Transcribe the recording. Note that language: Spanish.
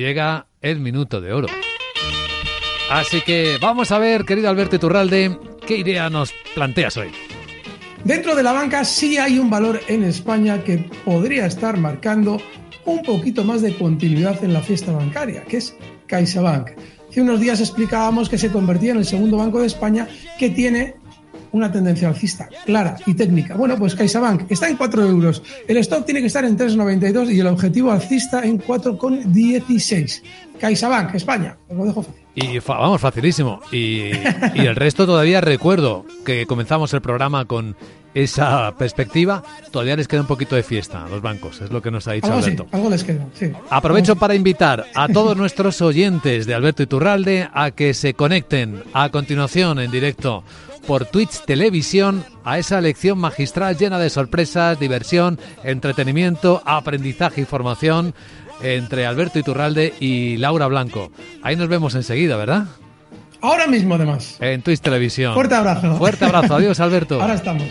Llega el minuto de oro. Así que vamos a ver, querido Alberto Iturralde, ¿qué idea nos planteas hoy? Dentro de la banca sí hay un valor en España que podría estar marcando un poquito más de continuidad en la fiesta bancaria, que es CaixaBank. Hace unos días explicábamos que se convertía en el segundo banco de España que tiene una tendencia alcista clara y técnica. Bueno, pues CaixaBank está en 4 euros, el stock tiene que estar en 3,92 y el objetivo alcista en 4,16. CaixaBank, España, os lo dejo fácil. Y vamos, facilísimo. Y, y el resto todavía recuerdo que comenzamos el programa con esa perspectiva, todavía les queda un poquito de fiesta a los bancos, es lo que nos ha dicho Algo, sí, Alberto. algo les queda, sí. Aprovecho para invitar a todos nuestros oyentes de Alberto Iturralde a que se conecten a continuación en directo por Twitch Televisión a esa lección magistral llena de sorpresas, diversión, entretenimiento, aprendizaje y formación entre Alberto Iturralde y Laura Blanco. Ahí nos vemos enseguida, ¿verdad? Ahora mismo, además. En Twitch Televisión. Fuerte abrazo. Fuerte abrazo. Adiós, Alberto. Ahora estamos.